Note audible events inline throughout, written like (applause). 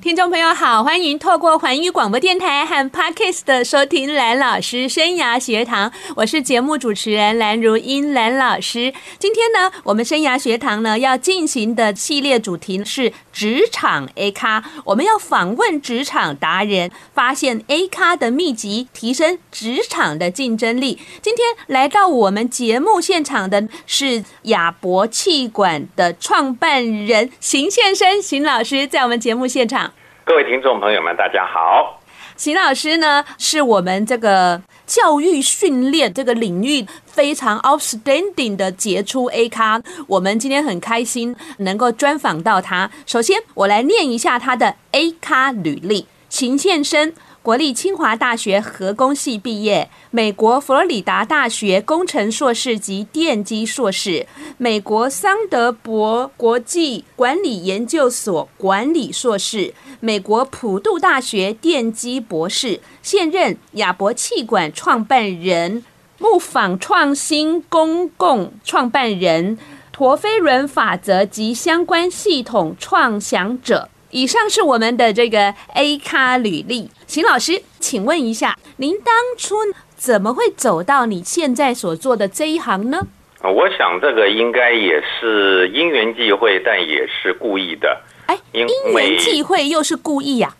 听众朋友好，欢迎透过环宇广播电台和 Podcast 的收听蓝老师生涯学堂，我是节目主持人蓝如英蓝老师。今天呢，我们生涯学堂呢要进行的系列主题是职场 A 咖，我们要访问职场达人，发现 A 咖的秘籍，提升职场的竞争力。今天来到我们节目现场的是亚博气管的创办人邢先生，邢老师在我们节目现场。各位听众朋友们，大家好。秦老师呢，是我们这个教育训练这个领域非常 outstanding 的杰出 A 咖。我们今天很开心能够专访到他。首先，我来念一下他的 A 咖履历：秦宪生。国立清华大学核工系毕业，美国佛罗里达大学工程硕士及电机硕士，美国桑德伯国际管理研究所管理硕士，美国普渡大学电机博士，现任亚博气管创办人，木纺创新公共创办人，陀飞轮法则及相关系统创想者。以上是我们的这个 A 咖履历，邢老师，请问一下，您当初怎么会走到你现在所做的这一行呢？我想这个应该也是因缘际会，但也是故意的。哎，因缘际会又是故意呀？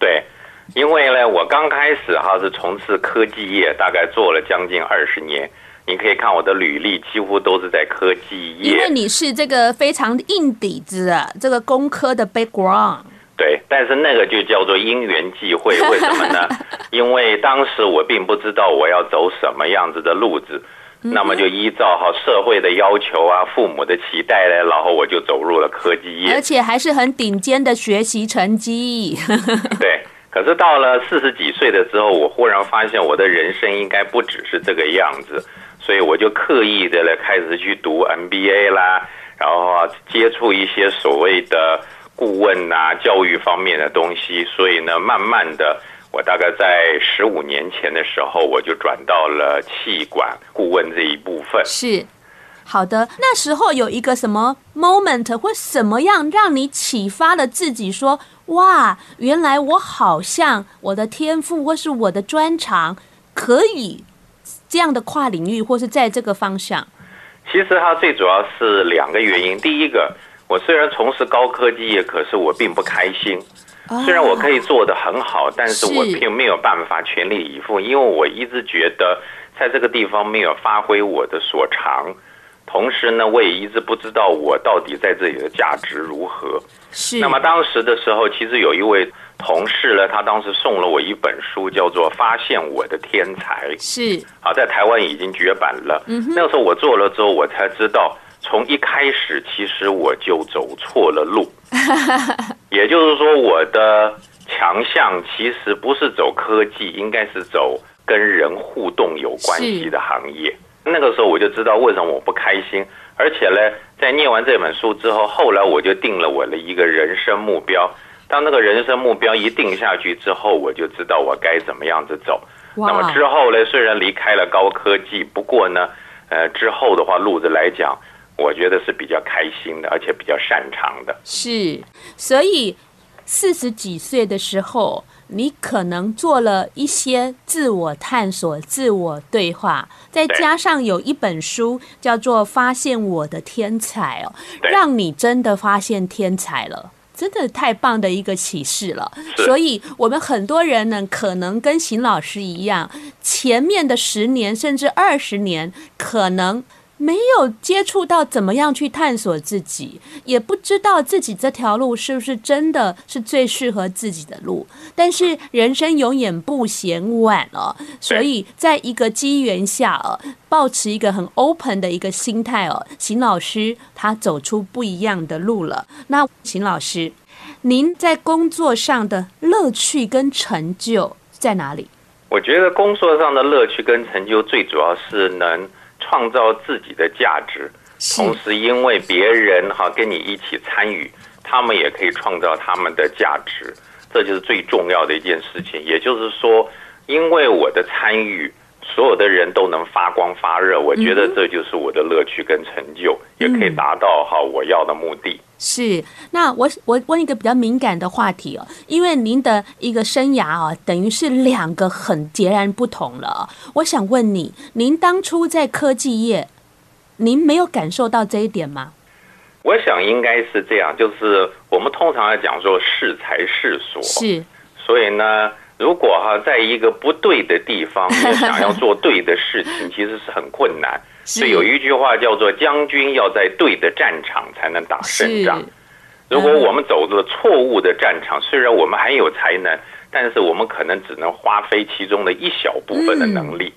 对，因为呢，我刚开始哈是从事科技业，大概做了将近二十年。你可以看我的履历，几乎都是在科技业。因为你是这个非常硬底子啊，这个工科的 background。对，但是那个就叫做因缘际会，为什么呢？(laughs) 因为当时我并不知道我要走什么样子的路子，那么就依照哈社会的要求啊，父母的期待呢，然后我就走入了科技业，而且还是很顶尖的学习成绩。(laughs) (laughs) 对。可是到了四十几岁的时候，我忽然发现我的人生应该不只是这个样子，所以我就刻意的来开始去读 MBA 啦，然后接触一些所谓的顾问啊、教育方面的东西。所以呢，慢慢的，我大概在十五年前的时候，我就转到了气管顾问这一部分。是，好的。那时候有一个什么 moment 或什么样让你启发了自己说？哇，原来我好像我的天赋或是我的专长可以这样的跨领域，或是在这个方向。其实它最主要是两个原因。第一个，我虽然从事高科技业，可是我并不开心。虽然我可以做得很好，但是我并没有办法全力以赴，因为我一直觉得在这个地方没有发挥我的所长。同时呢，我也一直不知道我到底在这里的价值如何。是。那么当时的时候，其实有一位同事呢，他当时送了我一本书，叫做《发现我的天才》。是。啊，在台湾已经绝版了。嗯。那个时候我做了之后，我才知道，从一开始其实我就走错了路。(laughs) 也就是说，我的强项其实不是走科技，应该是走跟人互动有关系的行业。那个时候我就知道为什么我不开心，而且呢，在念完这本书之后，后来我就定了我的一个人生目标。当那个人生目标一定下去之后，我就知道我该怎么样子走。那么之后呢，虽然离开了高科技，不过呢，呃，之后的话路子来讲，我觉得是比较开心的，而且比较擅长的。是，所以四十几岁的时候。你可能做了一些自我探索、自我对话，再加上有一本书叫做《发现我的天才》哦，让你真的发现天才了，真的太棒的一个启示了。所以，我们很多人呢，可能跟邢老师一样，前面的十年甚至二十年，可能。没有接触到怎么样去探索自己，也不知道自己这条路是不是真的是最适合自己的路。但是人生永远不嫌晚哦，所以在一个机缘下哦，保持一个很 open 的一个心态哦，邢老师他走出不一样的路了。那邢老师，您在工作上的乐趣跟成就在哪里？我觉得工作上的乐趣跟成就最主要是能。创造自己的价值，同时因为别人哈跟你一起参与，他们也可以创造他们的价值。这就是最重要的一件事情。也就是说，因为我的参与，所有的人都能发光发热，我觉得这就是我的乐趣跟成就，嗯、也可以达到哈我要的目的。是，那我我问一个比较敏感的话题哦，因为您的一个生涯啊，等于是两个很截然不同了。我想问你，您当初在科技业，您没有感受到这一点吗？我想应该是这样，就是我们通常来讲说适才适所，是，所以呢。如果哈，在一个不对的地方，(laughs) 想要做对的事情，其实是很困难。所以有一句话叫做“将军要在对的战场才能打胜仗”。如果我们走了错误的战场，虽然我们很有才能，但是我们可能只能花费其中的一小部分的能力。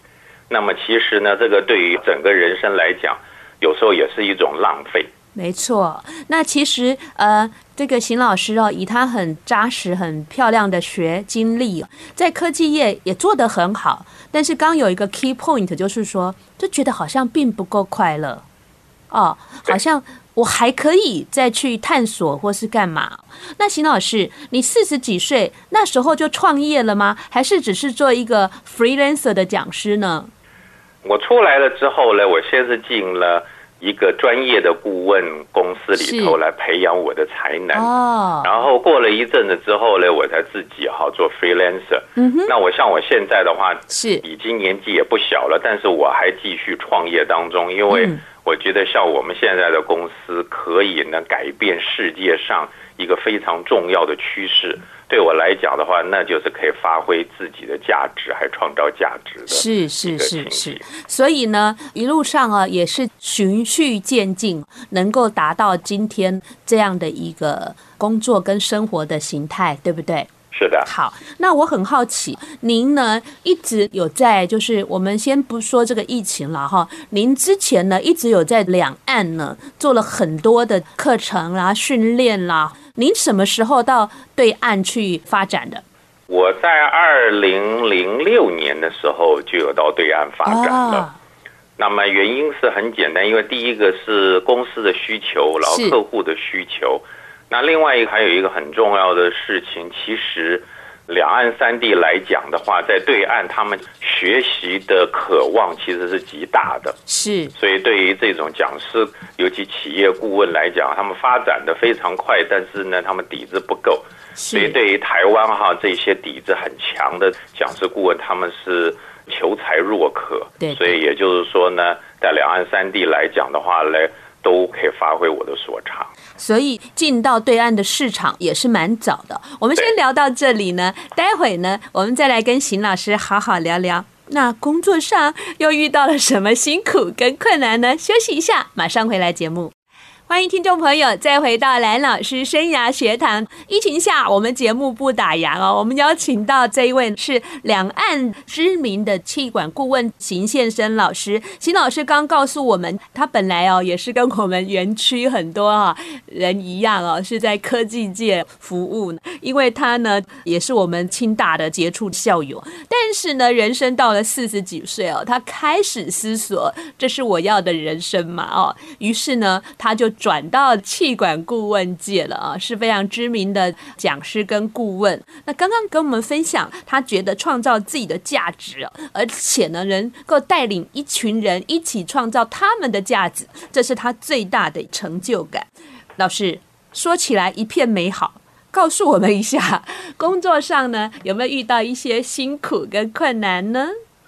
那么其实呢，这个对于整个人生来讲，有时候也是一种浪费。没错，那其实呃，这个邢老师哦，以他很扎实、很漂亮的学经历，在科技业也做得很好。但是刚有一个 key point，就是说，就觉得好像并不够快乐哦，好像我还可以再去探索或是干嘛。那邢老师，你四十几岁那时候就创业了吗？还是只是做一个 freelancer 的讲师呢？我出来了之后呢，我先是进了。一个专业的顾问公司里头来培养我的才能，然后过了一阵子之后呢，我才自己好做 freelancer。那我像我现在的话，是。已经年纪也不小了，但是我还继续创业当中，因为我觉得像我们现在的公司可以呢改变世界上一个非常重要的趋势。对我来讲的话，那就是可以发挥自己的价值，还创造价值的。是是是是，所以呢，一路上啊，也是循序渐进，能够达到今天这样的一个工作跟生活的形态，对不对？是的。好，那我很好奇，您呢一直有在，就是我们先不说这个疫情了哈，您之前呢一直有在两岸呢做了很多的课程啦、训练啦。您什么时候到对岸去发展的？我在二零零六年的时候就有到对岸发展了。哦、那么原因是很简单，因为第一个是公司的需求，然后客户的需求。那另外一个还有一个很重要的事情，其实。两岸三地来讲的话，在对岸他们学习的渴望其实是极大的，是。所以对于这种讲师，尤其企业顾问来讲，他们发展的非常快，但是呢，他们底子不够。所以对于台湾哈这些底子很强的讲师顾问，他们是求才若渴。对。所以也就是说呢，在两岸三地来讲的话呢，都可以发挥我的所长。所以进到对岸的市场也是蛮早的。我们先聊到这里呢，待会呢，我们再来跟邢老师好好聊聊。那工作上又遇到了什么辛苦跟困难呢？休息一下，马上回来节目。欢迎听众朋友再回到蓝老师生涯学堂。疫情下，我们节目不打烊哦。我们邀请到这一位是两岸知名的气管顾问邢宪生老师。邢老师刚告诉我们，他本来哦也是跟我们园区很多啊人一样哦，是在科技界服务。因为他呢也是我们清大的杰出校友，但是呢人生到了四十几岁哦，他开始思索，这是我要的人生嘛哦。于是呢他就。转到气管顾问界了啊，是非常知名的讲师跟顾问。那刚刚跟我们分享，他觉得创造自己的价值，而且呢，能够带领一群人一起创造他们的价值，这是他最大的成就感。老师说起来一片美好，告诉我们一下，工作上呢有没有遇到一些辛苦跟困难呢？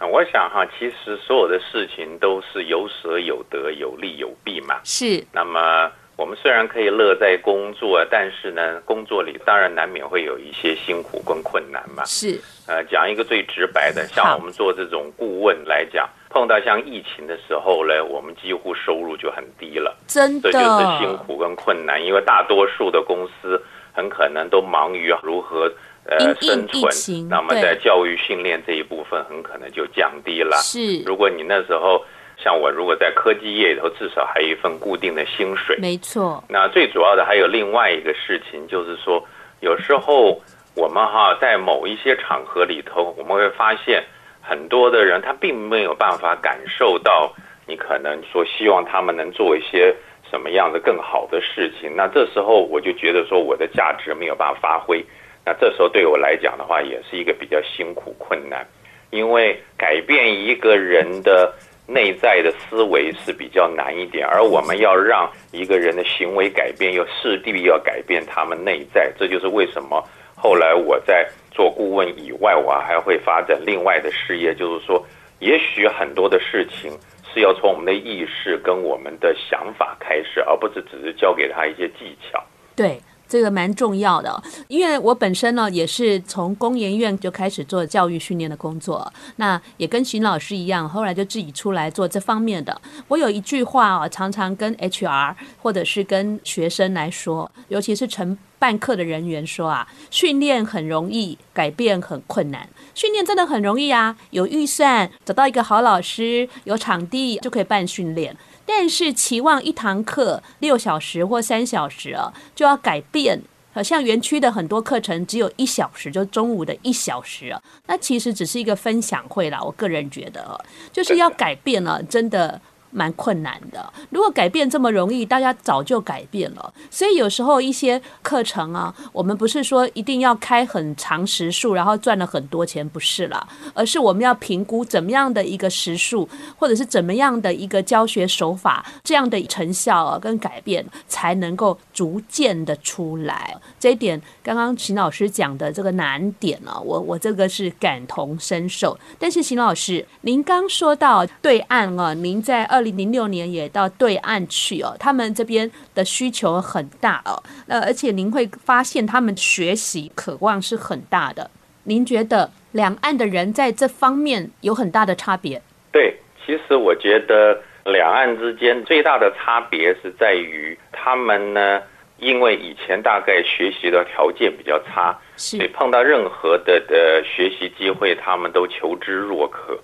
我想哈，其实所有的事情都是有舍有得，有利有弊嘛。是。那么我们虽然可以乐在工作，但是呢，工作里当然难免会有一些辛苦跟困难嘛。是。呃，讲一个最直白的，像我们做这种顾问来讲，碰到像疫情的时候呢，我们几乎收入就很低了。真的。这就是辛苦跟困难，因为大多数的公司很可能都忙于如何。呃，生存，那么在教育训练这一部分很可能就降低了。是，如果你那时候像我，如果在科技业里头，至少还有一份固定的薪水。没错。那最主要的还有另外一个事情，就是说，有时候我们哈在某一些场合里头，我们会发现很多的人他并没有办法感受到你可能说希望他们能做一些什么样的更好的事情。那这时候我就觉得说我的价值没有办法发挥。那这时候对我来讲的话，也是一个比较辛苦困难，因为改变一个人的内在的思维是比较难一点，而我们要让一个人的行为改变，又势必要改变他们内在。这就是为什么后来我在做顾问以外，我还会发展另外的事业，就是说，也许很多的事情是要从我们的意识跟我们的想法开始，而不是只是教给他一些技巧。对。这个蛮重要的，因为我本身呢也是从工研院就开始做教育训练的工作，那也跟邢老师一样，后来就自己出来做这方面的。我有一句话啊，常常跟 HR 或者是跟学生来说，尤其是承办课的人员说啊，训练很容易，改变很困难。训练真的很容易啊，有预算，找到一个好老师，有场地就可以办训练。但是期望一堂课六小时或三小时啊，就要改变，好像园区的很多课程只有一小时，就中午的一小时啊，那其实只是一个分享会啦。我个人觉得，就是要改变了，真的。蛮困难的。如果改变这么容易，大家早就改变了。所以有时候一些课程啊，我们不是说一定要开很长时数，然后赚了很多钱，不是了，而是我们要评估怎么样的一个时数，或者是怎么样的一个教学手法，这样的成效啊跟改变才能够逐渐的出来。这一点刚刚秦老师讲的这个难点、啊，我我这个是感同身受。但是秦老师，您刚说到对岸啊，您在二。二零零六年也到对岸去哦，他们这边的需求很大哦，呃，而且您会发现他们学习渴望是很大的。您觉得两岸的人在这方面有很大的差别？对，其实我觉得两岸之间最大的差别是在于他们呢，因为以前大概学习的条件比较差，所以碰到任何的的学习机会，他们都求知若渴。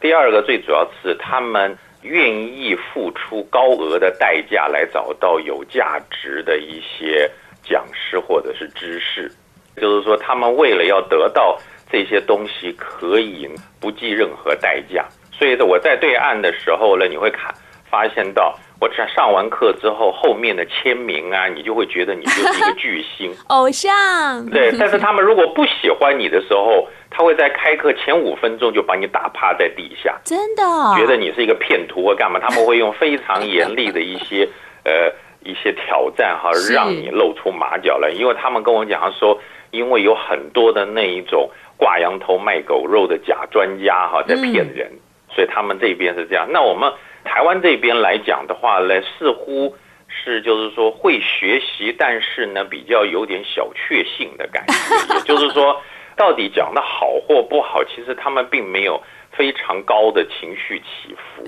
第二个最主要是他们。愿意付出高额的代价来找到有价值的一些讲师或者是知识，就是说，他们为了要得到这些东西，可以不计任何代价。所以，我在对岸的时候呢，你会看发现到。我上上完课之后，后面的签名啊，你就会觉得你就是一个巨星 (laughs) 偶像。对，但是他们如果不喜欢你的时候，他会在开课前五分钟就把你打趴在地下，真的觉得你是一个骗徒或干嘛？他们会用非常严厉的一些 (laughs) 呃一些挑战哈，让你露出马脚来。因为他们跟我讲说，因为有很多的那一种挂羊头卖狗肉的假专家哈在骗人，嗯，所以他们这边是这样。那我们。台湾这边来讲的话呢，似乎是就是说会学习，但是呢比较有点小确幸的感觉。(laughs) 也就是说，到底讲的好或不好，其实他们并没有非常高的情绪起伏，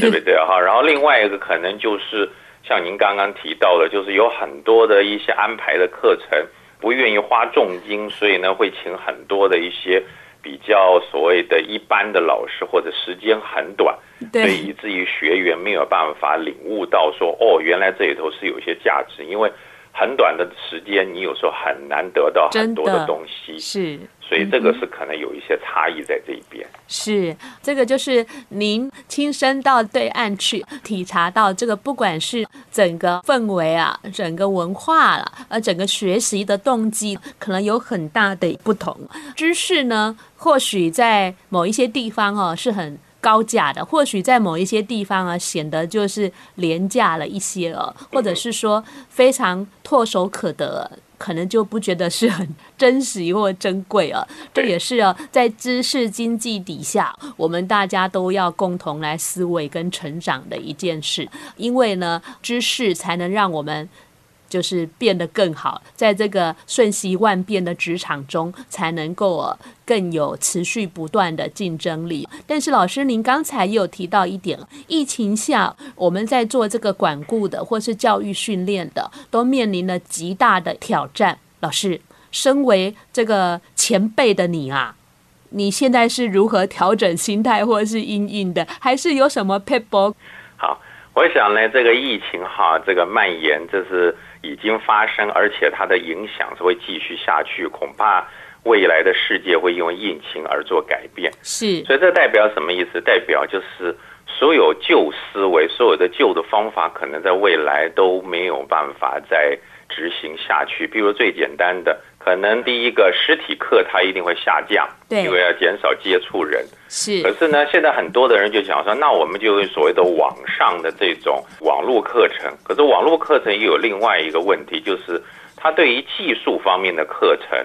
对不对哈？然后另外一个可能就是像您刚刚提到的，就是有很多的一些安排的课程不愿意花重金，所以呢会请很多的一些。比较所谓的一般的老师，或者时间很短，所以以至于学员没有办法领悟到说，哦，原来这里头是有一些价值，因为很短的时间，你有时候很难得到很多的东西，是。所以这个是可能有一些差异在这一边。是，这个就是您亲身到对岸去体察到这个，不管是整个氛围啊，整个文化了，呃，整个学习的动机，可能有很大的不同。知识呢，或许在某一些地方哦是很高价的，或许在某一些地方啊显得就是廉价了一些哦，或者是说非常唾手可得。可能就不觉得是很珍惜或珍贵啊，这也是啊，在知识经济底下，我们大家都要共同来思维跟成长的一件事，因为呢，知识才能让我们。就是变得更好，在这个瞬息万变的职场中，才能够更有持续不断的竞争力。但是，老师，您刚才也有提到一点，疫情下我们在做这个管顾的或是教育训练的，都面临了极大的挑战。老师，身为这个前辈的你啊，你现在是如何调整心态或是因应的？还是有什么撇步？好，我想呢，这个疫情哈，这个蔓延，这是。已经发生，而且它的影响是会继续下去，恐怕未来的世界会因为疫情而做改变。是，所以这代表什么意思？代表就是所有旧思维、所有的旧的方法，可能在未来都没有办法再执行下去。比如最简单的，可能第一个实体课它一定会下降，对，因为要减少接触人。是。可是呢，现在很多的人就讲说，那我们就所谓的网上的这种网络课程。可是网络课程也有另外一个问题，就是它对于技术方面的课程、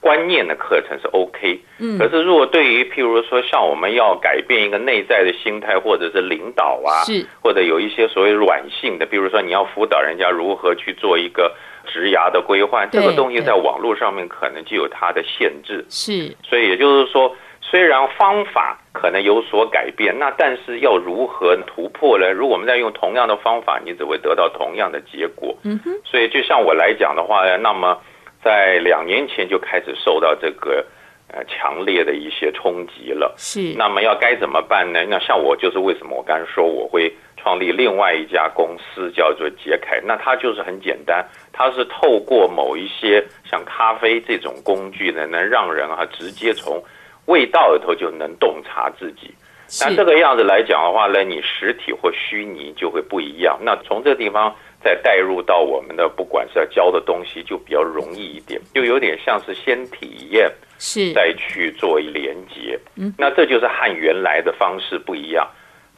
观念的课程是 OK。嗯。可是如果对于譬如说像我们要改变一个内在的心态，或者是领导啊，是，或者有一些所谓软性的，比如说你要辅导人家如何去做一个。职涯的规划，这个东西在网络上面可能就有它的限制。是，所以也就是说，虽然方法可能有所改变，那但是要如何突破呢？如果我们在用同样的方法，你只会得到同样的结果。嗯哼。所以就像我来讲的话，那么在两年前就开始受到这个呃强烈的一些冲击了。是。那么要该怎么办呢？那像我就是为什么我刚才说我会。创立另外一家公司叫做杰凯，那它就是很简单，它是透过某一些像咖啡这种工具呢，能让人啊直接从味道里头就能洞察自己。那这个样子来讲的话呢，你实体或虚拟就会不一样。那从这个地方再带入到我们的不管是要教的东西，就比较容易一点，就有点像是先体验，是再去做一连接。嗯，那这就是和原来的方式不一样。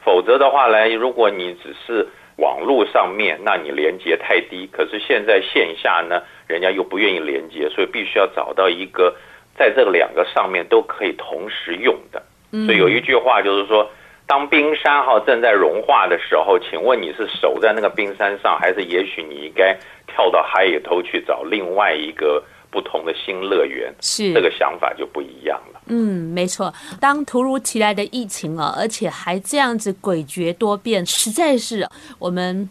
否则的话呢，如果你只是网络上面，那你连接太低。可是现在线下呢，人家又不愿意连接，所以必须要找到一个在这两个上面都可以同时用的。所以有一句话就是说，当冰山哈正在融化的时候，请问你是守在那个冰山上，还是也许你应该跳到海里头去找另外一个不同的新乐园？是这个想法就不一样了。嗯，没错。当突如其来的疫情啊，而且还这样子诡谲多变，实在是我们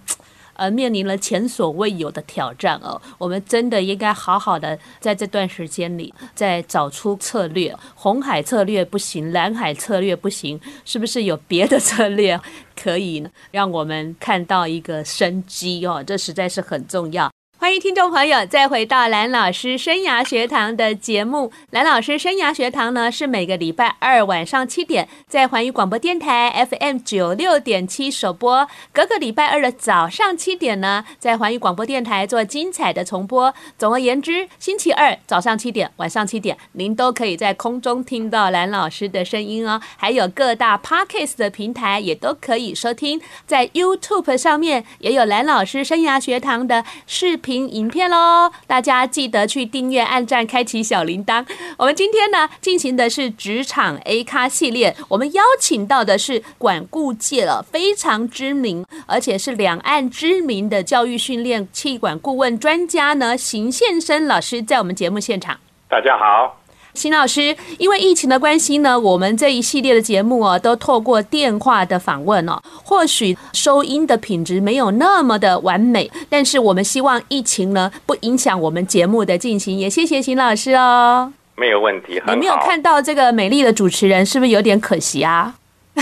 呃面临了前所未有的挑战哦。我们真的应该好好的在这段时间里再找出策略。红海策略不行，蓝海策略不行，是不是有别的策略可以让我们看到一个生机哦？这实在是很重要。欢迎听众朋友再回到蓝老师生涯学堂的节目。蓝老师生涯学堂呢，是每个礼拜二晚上七点在环宇广播电台 FM 九六点七首播，隔个礼拜二的早上七点呢，在环宇广播电台做精彩的重播。总而言之，星期二早上七点、晚上七点，您都可以在空中听到蓝老师的声音哦。还有各大 Podcast 的平台也都可以收听，在 YouTube 上面也有蓝老师生涯学堂的视频。影片喽，大家记得去订阅、按赞、开启小铃铛。我们今天呢进行的是职场 A 咖系列，我们邀请到的是管顾界了非常知名，而且是两岸知名的教育训练气管顾问专家呢，邢宪生老师在我们节目现场。大家好。邢老师，因为疫情的关系呢，我们这一系列的节目哦，都透过电话的访问哦，或许收音的品质没有那么的完美，但是我们希望疫情呢不影响我们节目的进行，也谢谢邢老师哦。没有问题，你没有看到这个美丽的主持人，是不是有点可惜啊？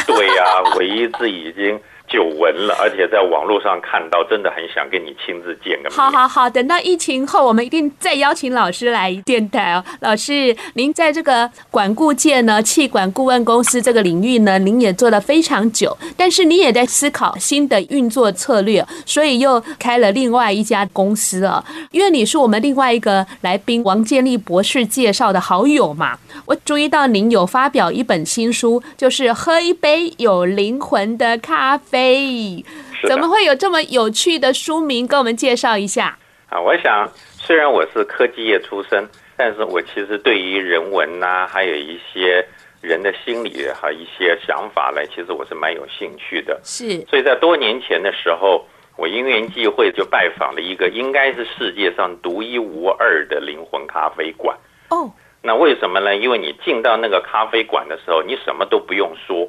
对呀、啊，(laughs) 我一直已经。久闻了，而且在网络上看到，真的很想跟你亲自见个面。好好好，等到疫情后，我们一定再邀请老师来电台哦。老师，您在这个管顾界呢，气管顾问公司这个领域呢，您也做了非常久，但是你也在思考新的运作策略，所以又开了另外一家公司啊。因为你是我们另外一个来宾王建立博士介绍的好友嘛，我注意到您有发表一本新书，就是喝一杯有灵魂的咖啡。哎，怎么会有这么有趣的书名？跟我们介绍一下啊！我想，虽然我是科技业出身，但是我其实对于人文呐、啊，还有一些人的心理和一些想法呢，其实我是蛮有兴趣的。是，所以在多年前的时候，我因缘际会就拜访了一个应该是世界上独一无二的灵魂咖啡馆。哦，那为什么呢？因为你进到那个咖啡馆的时候，你什么都不用说。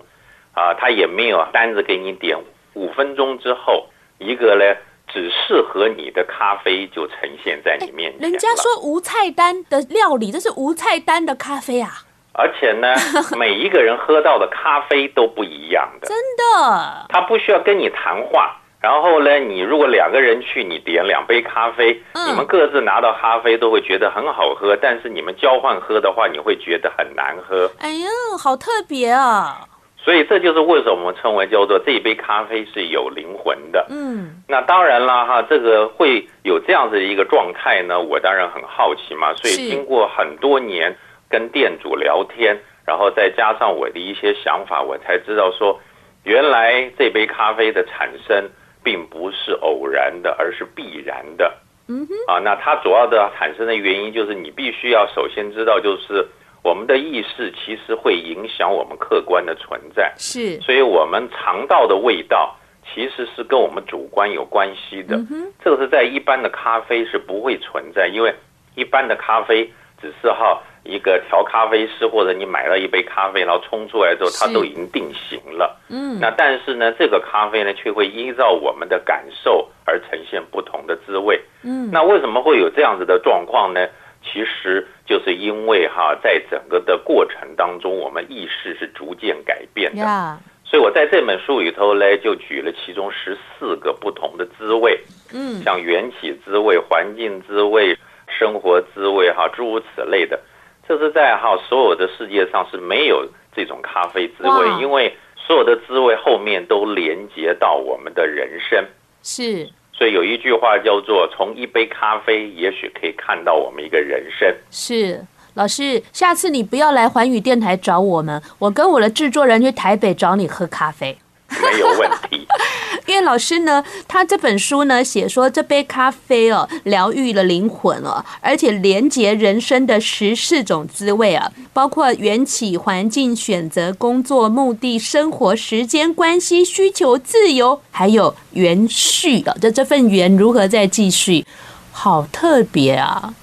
啊，他也没有单子给你点，五分钟之后，一个呢只适合你的咖啡就呈现在你面前。人家说无菜单的料理，这是无菜单的咖啡啊！而且呢，(laughs) 每一个人喝到的咖啡都不一样的，真的。他不需要跟你谈话，然后呢，你如果两个人去，你点两杯咖啡，嗯，你们各自拿到咖啡都会觉得很好喝，但是你们交换喝的话，你会觉得很难喝。哎呀，好特别啊！所以这就是为什么我们称为叫做这一杯咖啡是有灵魂的。嗯，那当然了哈，这个会有这样子的一个状态呢，我当然很好奇嘛。所以经过很多年跟店主聊天，然后再加上我的一些想法，我才知道说，原来这杯咖啡的产生并不是偶然的，而是必然的。嗯哼，啊，那它主要的产生的原因就是你必须要首先知道就是。我们的意识其实会影响我们客观的存在，是，所以我们尝到的味道其实是跟我们主观有关系的。嗯这个是在一般的咖啡是不会存在，因为一般的咖啡只是哈一个调咖啡师或者你买了一杯咖啡，然后冲出来之后它都已经定型了。嗯，那但是呢，这个咖啡呢却会依照我们的感受而呈现不同的滋味。嗯，那为什么会有这样子的状况呢？其实就是因为哈，在整个的过程当中，我们意识是逐渐改变的。Yeah. 所以我在这本书里头呢，就举了其中十四个不同的滋味，嗯，像缘起滋味、环境滋味、生活滋味哈，诸如此类的。这是在哈所有的世界上是没有这种咖啡滋味因为所有的滋味后面都连接到我们的人生。是。所以有一句话叫做“从一杯咖啡，也许可以看到我们一个人生”。是老师，下次你不要来环宇电台找我们，我跟我的制作人去台北找你喝咖啡。没有问题，(laughs) 因为老师呢，他这本书呢写说，这杯咖啡哦，疗愈了灵魂哦，而且连接人生的十四种滋味啊，包括缘起、环境、选择、工作、目的、生活、时间、关系、需求、自由，还有缘续啊，这这份缘如何再继续，好特别啊！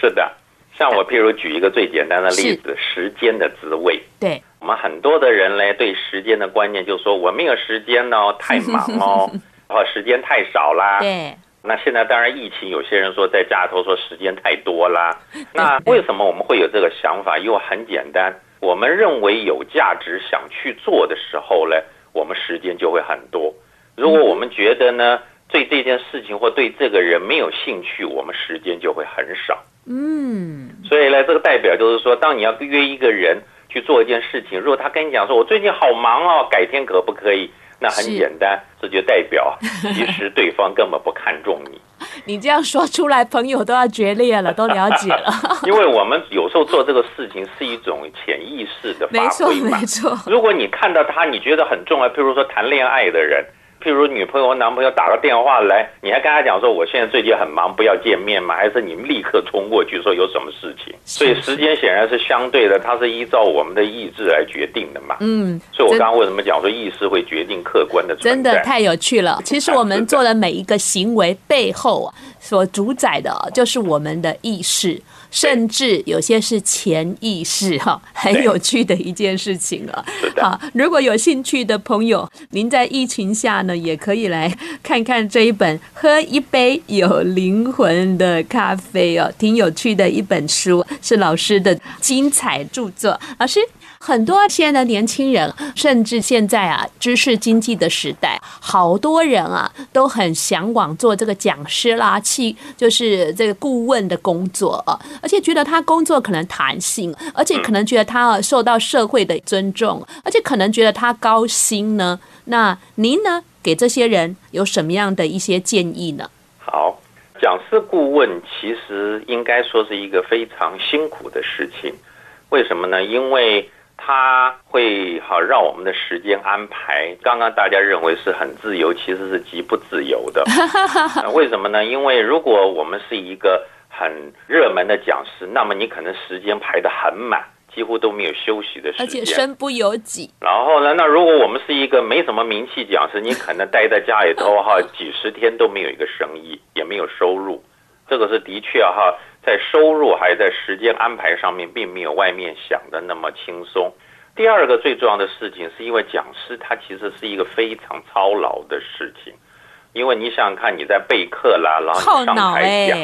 是的，像我譬如举一个最简单的例子，时间的滋味，对。我们很多的人呢，对时间的观念就是说，我没有时间哦，(laughs) 太忙哦，然后时间太少啦。对。那现在当然疫情，有些人说在家里头说时间太多啦。(laughs) 那为什么我们会有这个想法？因为很简单，我们认为有价值想去做的时候呢，我们时间就会很多。如果我们觉得呢，对这件事情或对这个人没有兴趣，我们时间就会很少。嗯。所以呢，这个代表就是说，当你要约一个人。去做一件事情，如果他跟你讲说，我最近好忙哦，改天可不可以？那很简单，这就代表 (laughs) 其实对方根本不看重你。(laughs) 你这样说出来，朋友都要决裂了，都了解了。(laughs) 因为我们有时候做这个事情是一种潜意识的发挥嘛。没错，没错。如果你看到他，你觉得很重要，譬如说谈恋爱的人。譬如女朋友、男朋友打个电话来，你还跟他讲说，我现在最近很忙，不要见面吗？还是你们立刻冲过去说有什么事情？所以时间显然是相对的，它是依照我们的意志来决定的嘛。嗯，所以我刚刚为什么讲说意识会决定客观的？真的太有趣了。其实我们做的每一个行为背后啊，所主宰的就是我们的意识。甚至有些是潜意识哈，很有趣的一件事情啊。好，如果有兴趣的朋友，您在疫情下呢，也可以来看看这一本《喝一杯有灵魂的咖啡》哦，挺有趣的一本书，是老师的精彩著作。老师。很多现在的年轻人，甚至现在啊，知识经济的时代，好多人啊都很向往做这个讲师啦，去就是这个顾问的工作啊，而且觉得他工作可能弹性，而且可能觉得他受到社会的尊重，而且可能觉得他高薪呢。那您呢，给这些人有什么样的一些建议呢？好，讲师顾问其实应该说是一个非常辛苦的事情，为什么呢？因为他会好让我们的时间安排，刚刚大家认为是很自由，其实是极不自由的。(laughs) 为什么呢？因为如果我们是一个很热门的讲师，那么你可能时间排得很满，几乎都没有休息的时间，而且身不由己。然后呢，那如果我们是一个没什么名气讲师，你可能待在家里头哈，几十天都没有一个生意，也没有收入。这个是的确哈。在收入还有在时间安排上面，并没有外面想的那么轻松。第二个最重要的事情，是因为讲师他其实是一个非常操劳的事情，因为你想想看，你在备课啦，然后你上台讲，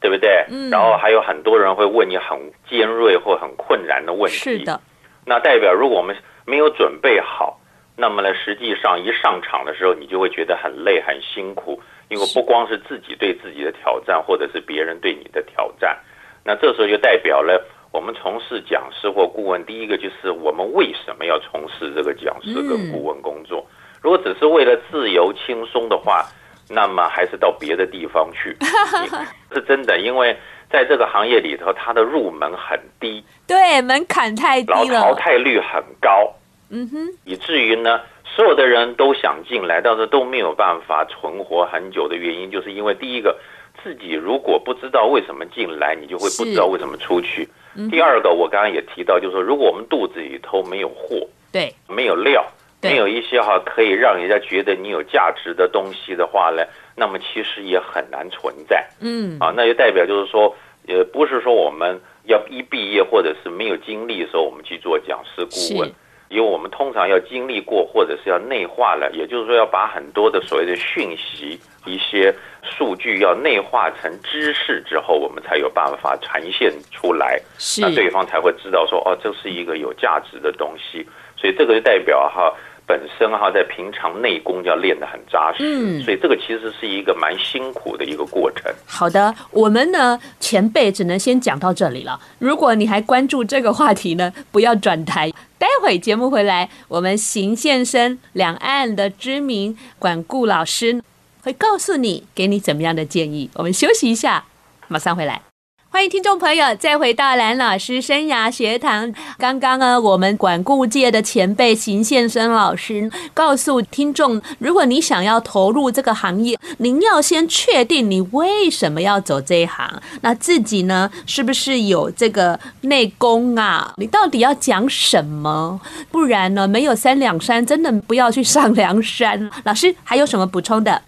对不对？然后还有很多人会问你很尖锐或很困难的问题。是的。那代表如果我们没有准备好，那么呢，实际上一上场的时候，你就会觉得很累很辛苦。因为不光是自己对自己的挑战，或者是别人对你的挑战，那这时候就代表了我们从事讲师或顾问，第一个就是我们为什么要从事这个讲师跟顾问工作？如果只是为了自由轻松的话，那么还是到别的地方去。(laughs) 是真的，因为在这个行业里头，它的入门很低，对，门槛太低了，淘汰率很高。嗯哼，以至于呢，所有的人都想进来，但是都没有办法存活很久的原因，就是因为第一个，自己如果不知道为什么进来，你就会不知道为什么出去。第二个，我刚刚也提到，就是说，如果我们肚子里头没有货，对，没有料，没有一些哈可以让人家觉得你有价值的东西的话呢，那么其实也很难存在。嗯，啊，那就代表就是说，也不是说我们要一毕业或者是没有经历的时候，我们去做讲师顾问。因为我们通常要经历过，或者是要内化了，也就是说要把很多的所谓的讯息、一些数据要内化成知识之后，我们才有办法呈现出来，那对方才会知道说，哦，这是一个有价值的东西。所以这个就代表哈。本身哈，在平常内功要练得很扎实，嗯，所以这个其实是一个蛮辛苦的一个过程。好的，我们呢前辈只能先讲到这里了。如果你还关注这个话题呢，不要转台。待会节目回来，我们邢先生，两岸的知名管顾老师，会告诉你，给你怎么样的建议。我们休息一下，马上回来。欢迎听众朋友再回到蓝老师生涯学堂。刚刚呢，我们管顾界的前辈邢宪生老师告诉听众，如果你想要投入这个行业，您要先确定你为什么要走这一行。那自己呢，是不是有这个内功啊？你到底要讲什么？不然呢，没有三两山，真的不要去上梁山。老师还有什么补充的？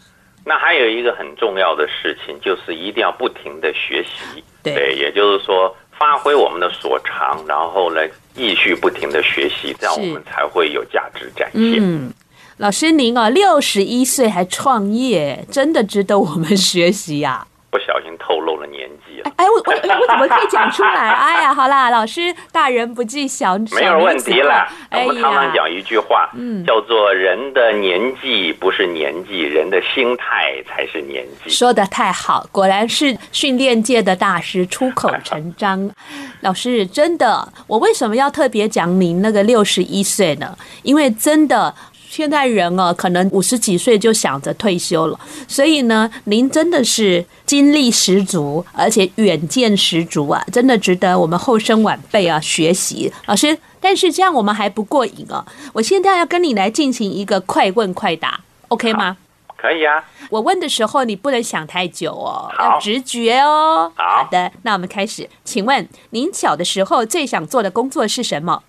那还有一个很重要的事情，就是一定要不停的学习。对，对，也就是说，发挥我们的所长，然后呢，继续不停的学习，这样我们才会有价值展现。嗯，老师您啊，六十一岁还创业，真的值得我们学习呀。不小心透露了年纪了。哎，我我我怎么可以讲出来？(laughs) 哎呀，好啦，老师大人不计小，小没有问题了。我们常常讲一句话，嗯，叫做“人的年纪不是年纪，人的心态才是年纪”。说的太好，果然是训练界的大师出口成章。(laughs) 老师，真的，我为什么要特别讲您那个六十一岁呢？因为真的。现在人哦，可能五十几岁就想着退休了，所以呢，您真的是精力十足，而且远见十足啊，真的值得我们后生晚辈啊学习。老师，但是这样我们还不过瘾哦，我现在要跟你来进行一个快问快答，OK 吗？可以啊。我问的时候你不能想太久哦，要直觉哦。好的，那我们开始。请问您小的时候最想做的工作是什么？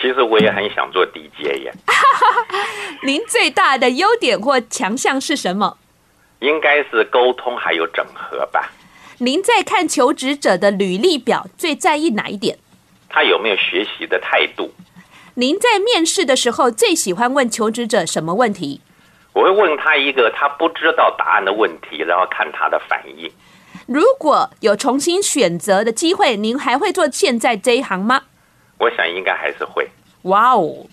其实我也很想做 DJ 呀。(laughs) 您最大的优点或强项是什么？应该是沟通还有整合吧。您在看求职者的履历表最在意哪一点？他有没有学习的态度？您在面试的时候最喜欢问求职者什么问题？我会问他一个他不知道答案的问题，然后看他的反应。如果有重新选择的机会，您还会做现在这一行吗？我想应该还是会。哇哦，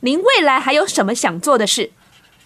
您未来还有什么想做的事？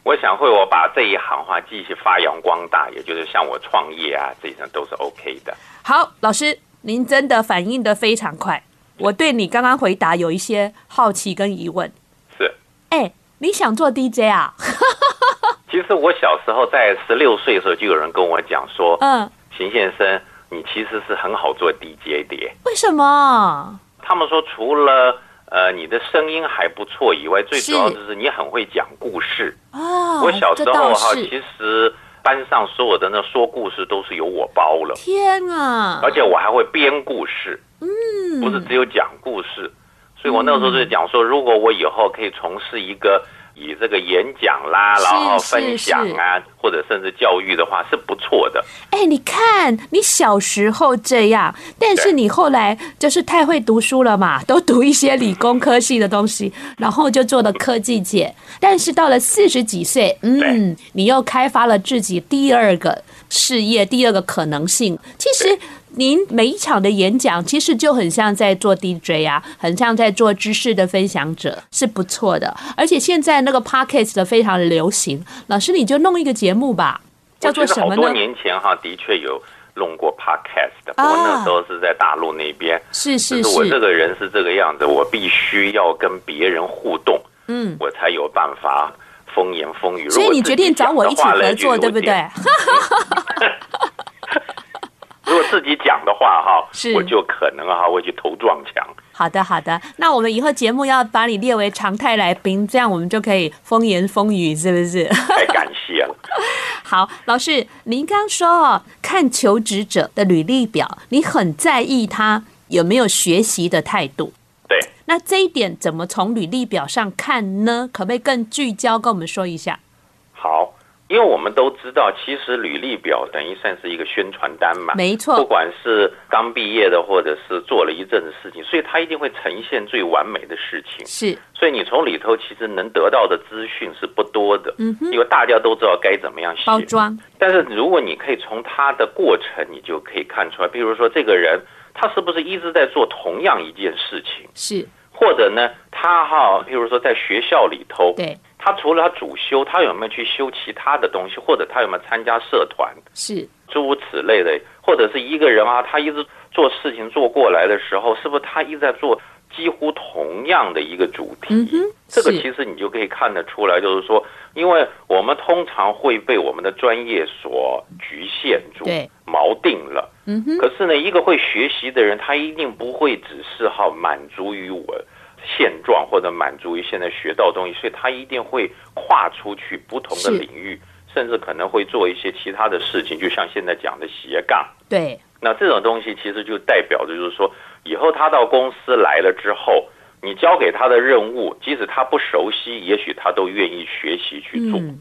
我想会我把这一行话继续发扬光大，也就是像我创业啊，这些都是 OK 的。好，老师，您真的反应的非常快。我对你刚刚回答有一些好奇跟疑问。是，哎，你想做 DJ 啊？(laughs) (laughs) 其实我小时候在十六岁的时候就有人跟我讲说，嗯，邢先生，你其实是很好做 DJ 的。为什么？他们说，除了呃你的声音还不错以外，最主要就是你很会讲故事。哦，我小时候哈，其实班上所有的那说故事都是由我包了。天啊！而且我还会编故事，嗯，不是只有讲故事。所以我那时候就讲说，如果我以后可以从事一个。以这个演讲啦，然后分享啊，或者甚至教育的话，是不错的。哎，你看你小时候这样，但是你后来就是太会读书了嘛，都读一些理工科系的东西，然后就做了科技界。但是到了四十几岁，嗯，你又开发了自己第二个事业，第二个可能性。其实。您每一场的演讲，其实就很像在做 DJ 啊，很像在做知识的分享者，是不错的。而且现在那个 Podcast 的非常流行，老师你就弄一个节目吧，叫做什么呢？多年前哈，的确有弄过 podcast 的，不过那时候是在大陆那边。是是是，我这个人是这个样子，我必须要跟别人互动，嗯，我才有办法风言风语。所以你决定找我一起合作，对不对？(laughs) (laughs) 如果自己讲的话，哈，是我就可能哈会去头撞墙。好的，好的。那我们以后节目要把你列为常态来宾，这样我们就可以风言风语，是不是？太 (laughs) 感谢了。(laughs) 好，老师，您刚说哦，看求职者的履历表，你很在意他有没有学习的态度。对。那这一点怎么从履历表上看呢？可不可以更聚焦跟我们说一下？好。因为我们都知道，其实履历表等于算是一个宣传单嘛，没错。不管是刚毕业的，或者是做了一阵子事情，所以他一定会呈现最完美的事情。是，所以你从里头其实能得到的资讯是不多的。嗯哼，因为大家都知道该怎么样写包装。但是如果你可以从他的过程，你就可以看出来，比如说这个人他是不是一直在做同样一件事情？是，或者呢，他哈，譬如说在学校里头，对。他除了他主修，他有没有去修其他的东西，或者他有没有参加社团，是诸如此类的，或者是一个人啊，他一直做事情做过来的时候，是不是他一直在做几乎同样的一个主题？嗯，这个其实你就可以看得出来，就是说，因为我们通常会被我们的专业所局限住，锚定了。嗯哼，可是呢，一个会学习的人，他一定不会只是好满足于我。现状或者满足于现在学到的东西，所以他一定会跨出去不同的领域，甚至可能会做一些其他的事情，就像现在讲的斜杠。对，那这种东西其实就代表着就是说，以后他到公司来了之后，你交给他的任务，即使他不熟悉，也许他都愿意学习去做。嗯、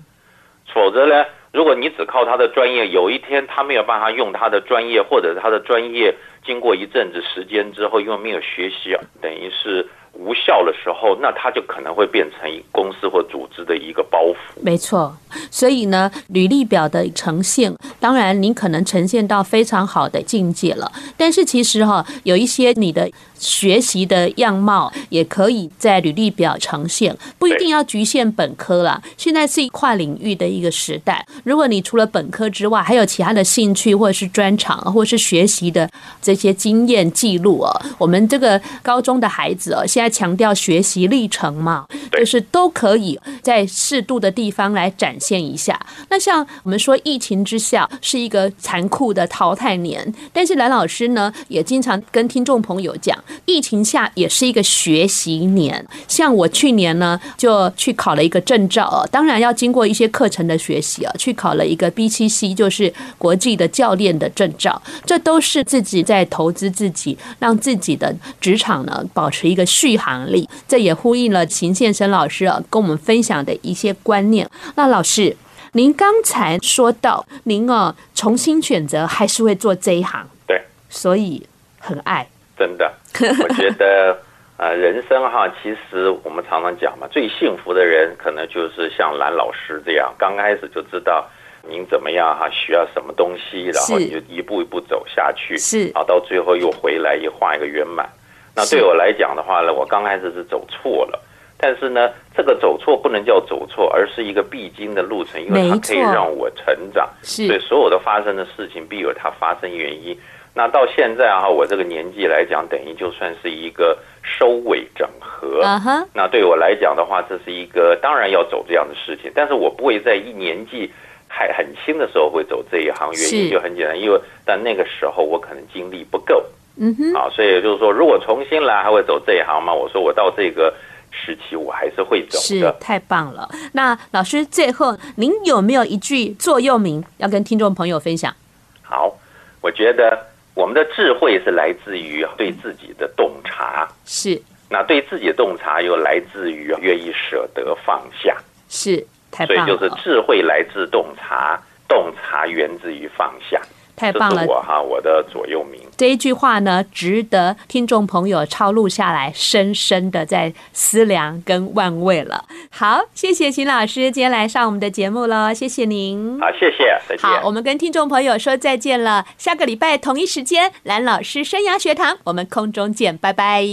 否则呢，如果你只靠他的专业，有一天他没有办法用他的专业，或者他的专业经过一阵子时间之后，因为没有学习，等于是。无效的时候，那它就可能会变成公司或组织的一个包袱。没错，所以呢，履历表的呈现，当然你可能呈现到非常好的境界了。但是其实哈，有一些你的学习的样貌也可以在履历表呈现，不一定要局限本科了。现在是一跨领域的一个时代，如果你除了本科之外，还有其他的兴趣或者是专长，或者是学习的这些经验记录哦，我们这个高中的孩子哦，现在。强调学习历程嘛，就是都可以在适度的地方来展现一下。那像我们说，疫情之下是一个残酷的淘汰年，但是蓝老师呢，也经常跟听众朋友讲，疫情下也是一个学习年。像我去年呢，就去考了一个证照，当然要经过一些课程的学习啊，去考了一个 B 七 C，就是国际的教练的证照。这都是自己在投资自己，让自己的职场呢保持一个续。航力，这也呼应了秦先生老师啊跟我们分享的一些观念。那老师，您刚才说到，您啊重新选择还是会做这一行，对，所以很爱。真的，(laughs) 我觉得呃，人生哈，其实我们常常讲嘛，最幸福的人可能就是像蓝老师这样，刚开始就知道您怎么样哈，需要什么东西，然后你就一步一步走下去，是，啊到最后又回来又画一个圆满。那对我来讲的话呢，我刚开始是走错了，但是呢，这个走错不能叫走错，而是一个必经的路程，因为它可以让我成长。是，所以所有的发生的事情必有它发生原因。那到现在哈，我这个年纪来讲，等于就算是一个收尾整合。Uh -huh. 那对我来讲的话，这是一个当然要走这样的事情，但是我不会在一年纪还很轻的时候会走这一行，原因就很简单，因为但那个时候我可能精力不够。嗯哼，啊，所以也就是说，如果重新来，还会走这一行吗？我说，我到这个时期，我还是会走的。是，太棒了。那老师，最后您有没有一句座右铭要跟听众朋友分享？好，我觉得我们的智慧是来自于对自己的洞察，是。那对自己的洞察又来自于愿意舍得放下，是，太棒了。所以就是智慧来自洞察，洞察源自于放下。太棒了！我哈，我的左右铭这一句话呢，值得听众朋友抄录下来，深深的在思量跟玩味了。好，谢谢秦老师今天来上我们的节目喽，谢谢您。好，谢谢，再见。好，我们跟听众朋友说再见了，下个礼拜同一时间，蓝老师生涯学堂，我们空中见，拜拜。